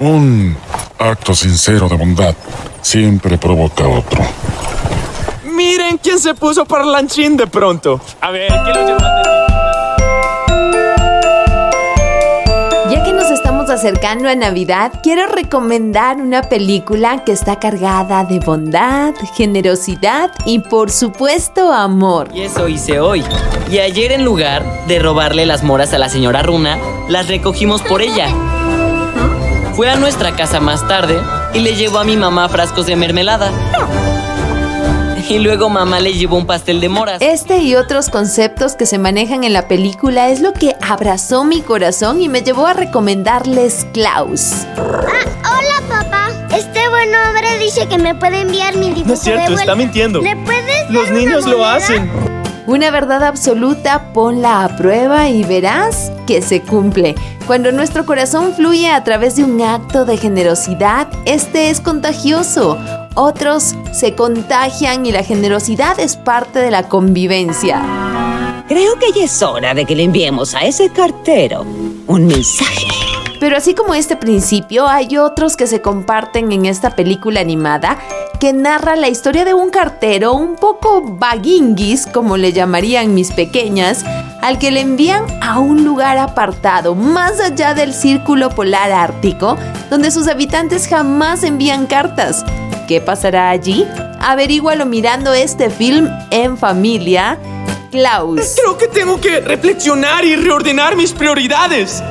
Un acto sincero de bondad siempre provoca otro. Miren quién se puso parlanchín de pronto. A ver, ¿qué lo llevó Ya que nos estamos acercando a Navidad, quiero recomendar una película que está cargada de bondad, generosidad y por supuesto amor. Y eso hice hoy. Y ayer en lugar de robarle las moras a la señora Runa, las recogimos por ella. Fue a nuestra casa más tarde y le llevó a mi mamá frascos de mermelada. Y luego mamá le llevó un pastel de moras. Este y otros conceptos que se manejan en la película es lo que abrazó mi corazón y me llevó a recomendarles Klaus. Ah, hola papá. Este buen hombre dice que me puede enviar mi dibujo No es cierto, de vuelta. está mintiendo. ¿Le puedes dar Los una niños lo hacen. Una verdad absoluta, ponla a prueba y verás que se cumple. Cuando nuestro corazón fluye a través de un acto de generosidad, este es contagioso. Otros se contagian y la generosidad es parte de la convivencia. Creo que ya es hora de que le enviemos a ese cartero un mensaje. Pero así como este principio, hay otros que se comparten en esta película animada que narra la historia de un cartero un poco vaguinguis, como le llamarían mis pequeñas, al que le envían a un lugar apartado, más allá del círculo polar ártico, donde sus habitantes jamás envían cartas. ¿Qué pasará allí? Averígualo mirando este film en familia. Klaus. Creo que tengo que reflexionar y reordenar mis prioridades.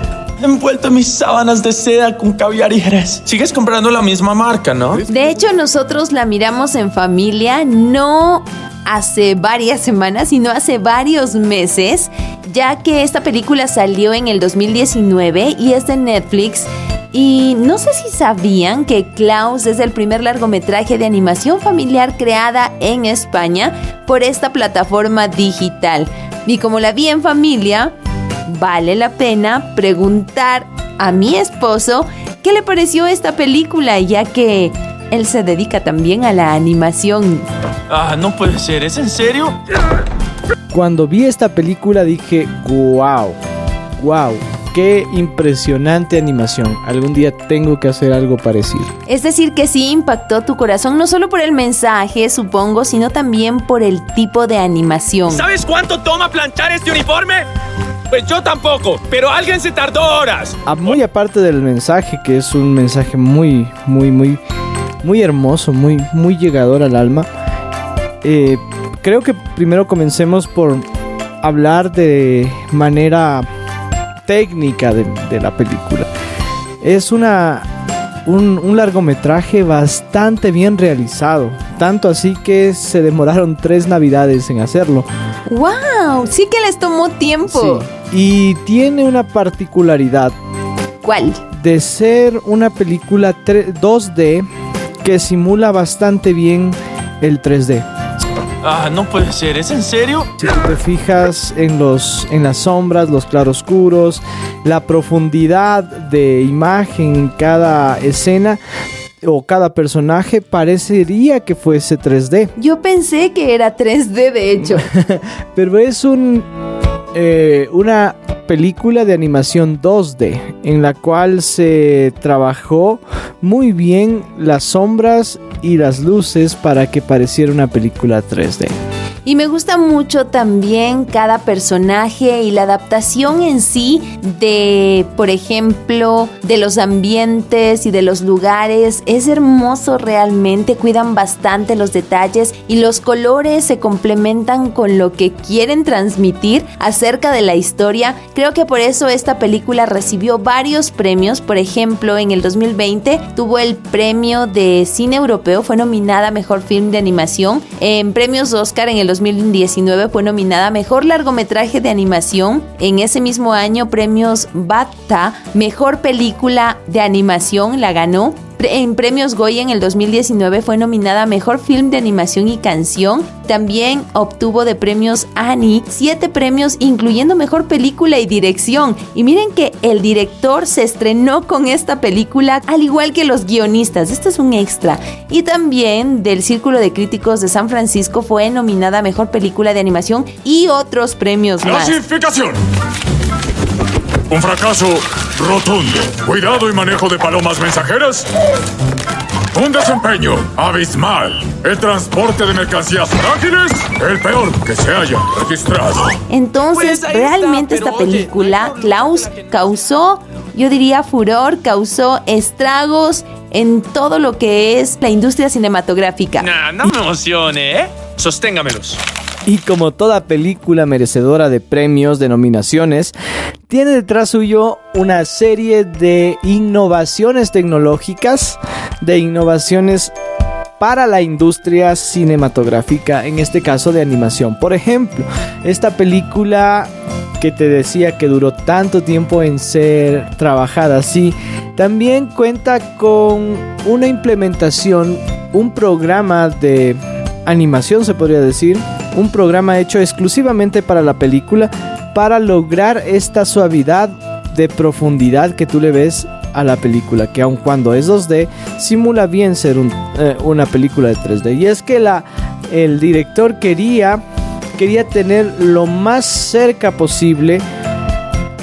He envuelto mis sábanas de seda con caviar y jerez. Sigues comprando la misma marca, ¿no? De hecho, nosotros la miramos en familia, no hace varias semanas, sino hace varios meses, ya que esta película salió en el 2019 y es de Netflix. Y no sé si sabían que Klaus es el primer largometraje de animación familiar creada en España por esta plataforma digital. Y como la vi en familia, vale la pena preguntar a mi esposo qué le pareció esta película, ya que él se dedica también a la animación. Ah, no puede ser. ¿Es en serio? Cuando vi esta película dije, wow, wow, qué impresionante animación. Algún día tengo que hacer algo parecido. Es decir, que sí impactó tu corazón, no solo por el mensaje, supongo, sino también por el tipo de animación. ¿Sabes cuánto toma planchar este uniforme? Pues yo tampoco, pero alguien se tardó horas. Ah, Muy aparte del mensaje, que es un mensaje muy, muy, muy, muy hermoso, muy, muy llegador al alma. eh, creo que primero comencemos por hablar de manera técnica de, de la película. Es una un, un largometraje bastante bien realizado, tanto así que se demoraron tres navidades en hacerlo. ¡Wow! Sí que les tomó tiempo. Sí. Y tiene una particularidad ¿Cuál? de ser una película tre- 2D que simula bastante bien el 3D. Ah, no puede ser. ¿Es en serio? Si tú te fijas en los en las sombras, los claroscuros, la profundidad de imagen en cada escena o cada personaje parecería que fuese 3D, Yo pensé que era 3D, de hecho. pero es un eh, una película de animación 2D en la cual se trabajó muy bien las sombras y las luces para que pareciera una película 3D. Y me gusta mucho también cada personaje y la adaptación en sí de, por ejemplo, de los ambientes y de los lugares. Es hermoso realmente, cuidan bastante los detalles y los colores se complementan con lo que quieren transmitir acerca de la historia. Creo que por eso esta película recibió varios premios. Por ejemplo, en el 2020 tuvo el premio de cine europeo, fue nominada a mejor film de animación. En premios Oscar en el 2019 fue nominada Mejor Largometraje de Animación. En ese mismo año, premios BAFTA, Mejor Película de Animación, la ganó. En premios Goya en el 2019 fue nominada a Mejor Film de Animación y Canción. También obtuvo de premios Annie siete premios, incluyendo Mejor Película y Dirección. Y miren que el director se estrenó con esta película, al igual que los guionistas. Esto es un extra. Y también del Círculo de Críticos de San Francisco fue nominada a Mejor Película de Animación y otros premios más. Clasificación. Un fracaso rotundo. Cuidado y manejo de palomas mensajeras. Un desempeño abismal. El transporte de mercancías frágiles, el peor que se haya registrado. Entonces, Pues realmente está, esta oye, película, hay Klaus, causó, yo diría, furor, causó estragos en todo lo que es la industria cinematográfica. Nah, no me emocione, ¿eh? Sosténgamelos. Y como toda película merecedora de premios, de nominaciones, tiene detrás suyo una serie de innovaciones tecnológicas, de innovaciones para la industria cinematográfica, en este caso de animación. Por ejemplo, esta película que te decía que duró tanto tiempo en ser trabajada así, también cuenta con una implementación, un programa de animación se podría decir, un programa hecho exclusivamente para la película para lograr esta suavidad de profundidad que tú le ves a la película, que aun cuando es 2D, simula bien ser eh, una película de 3D. Y es que la, el director quería, quería tener lo más cerca posible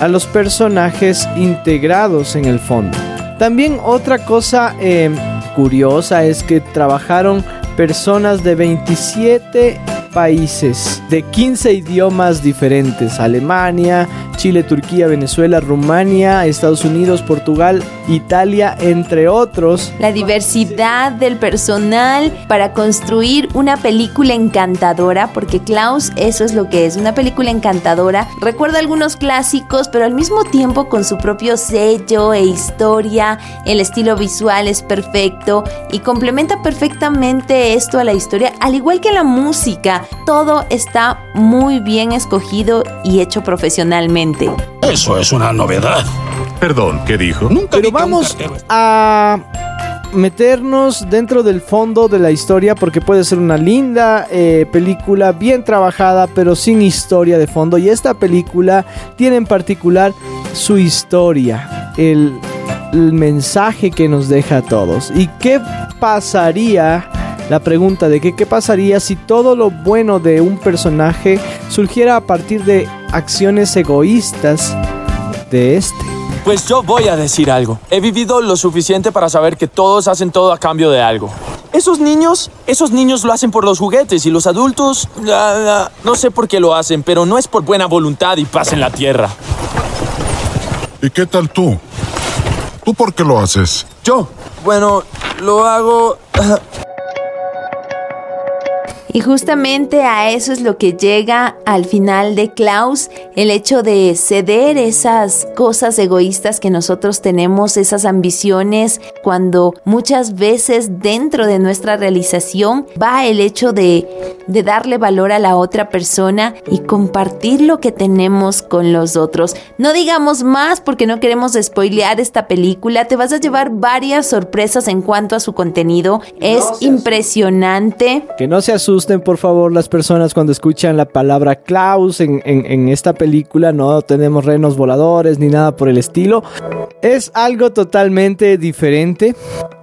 a los personajes integrados en el fondo. También otra cosa eh, curiosa es que trabajaron personas de 27 países, de 15 idiomas diferentes, Alemania, Chile, Turquía, Venezuela, Rumania, Estados Unidos, Portugal, Italia, entre otros. La diversidad del personal para construir una película encantadora, porque Klaus eso es lo que es, una película encantadora. Recuerda algunos clásicos, pero al mismo tiempo con su propio sello e historia, el estilo visual es perfecto y complementa perfectamente esto a la historia, al igual que la música. Todo está muy bien escogido y hecho profesionalmente. Eso es una novedad. Perdón, ¿qué dijo? Nunca Pero vamos a meternos dentro del fondo de la historia porque puede ser una linda eh, película bien trabajada pero sin historia de fondo y esta película tiene en particular su historia el, el mensaje que nos deja a todos y qué pasaría la pregunta de que qué pasaría si todo lo bueno de un personaje surgiera a partir de acciones egoístas de este Pues yo voy a decir algo. He vivido lo suficiente para saber que todos hacen todo a cambio de algo. Esos niños, esos niños lo hacen por los juguetes y los adultos, ah, ah, no sé por qué lo hacen, pero no es por buena voluntad y paz en la tierra. ¿Y qué tal tú? ¿Tú por qué lo haces? Yo, bueno, lo hago... Y justamente a eso es lo que llega al final de Klaus, el hecho de ceder esas cosas egoístas que nosotros tenemos, esas ambiciones, cuando muchas veces dentro de nuestra realización va el hecho de, de darle valor a la otra persona y compartir lo que tenemos con los otros. No digamos más porque no queremos spoilear esta película, te vas a llevar varias sorpresas en cuanto a su contenido, es impresionante. Que no se asusten, por favor, las personas cuando escuchan la palabra Klaus en, en- en esta película. No tenemos renos voladores ni nada por el estilo. Es algo totalmente diferente.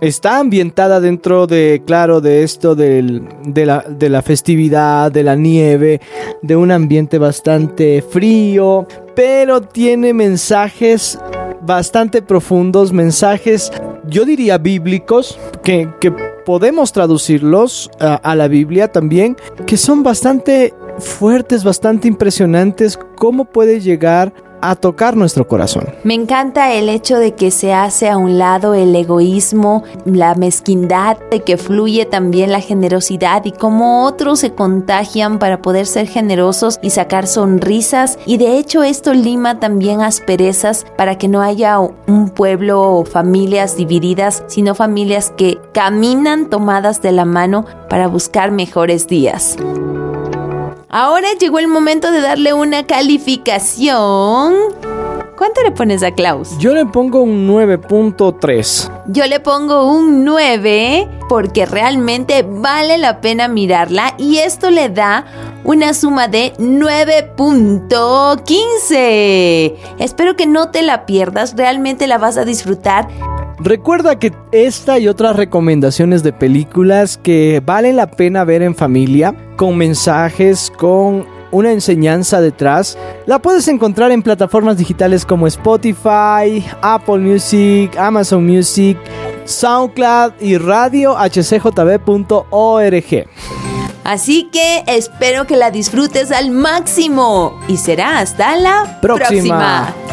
Está ambientada dentro de, claro, de esto del- de, la, de la de la nieve, de un ambiente bastante frío, pero tiene mensajes bastante profundos, mensajes, yo diría bíblicos, que, que podemos traducirlos a, a la Biblia también, que son bastante fuertes, bastante impresionantes, cómo puede llegar a tocar nuestro corazón. Me encanta el hecho de que se hace a un lado el egoísmo, la mezquindad, de que fluye también la generosidad y cómo otros se contagian para poder ser generosos y sacar sonrisas. Y de hecho esto lima también asperezas para que no haya un pueblo o familias divididas, sino familias que caminan tomadas de la mano para buscar mejores días. Ahora llegó el momento de darle una calificación. ¿Cuánto le pones a Klaus? Yo le pongo un 9.3. Yo le pongo un 9 porque realmente vale la pena mirarla y esto le da una suma de 9.15. Espero que no te la pierdas, realmente la vas a disfrutar. Recuerda que esta y otras recomendaciones de películas que vale la pena ver en familia, con mensajes, con una enseñanza detrás, la puedes encontrar en plataformas digitales como Spotify, Apple Music, Amazon Music, SoundCloud y radio hcjb.org. Así que espero que la disfrutes al máximo y será hasta la Próxima. próxima.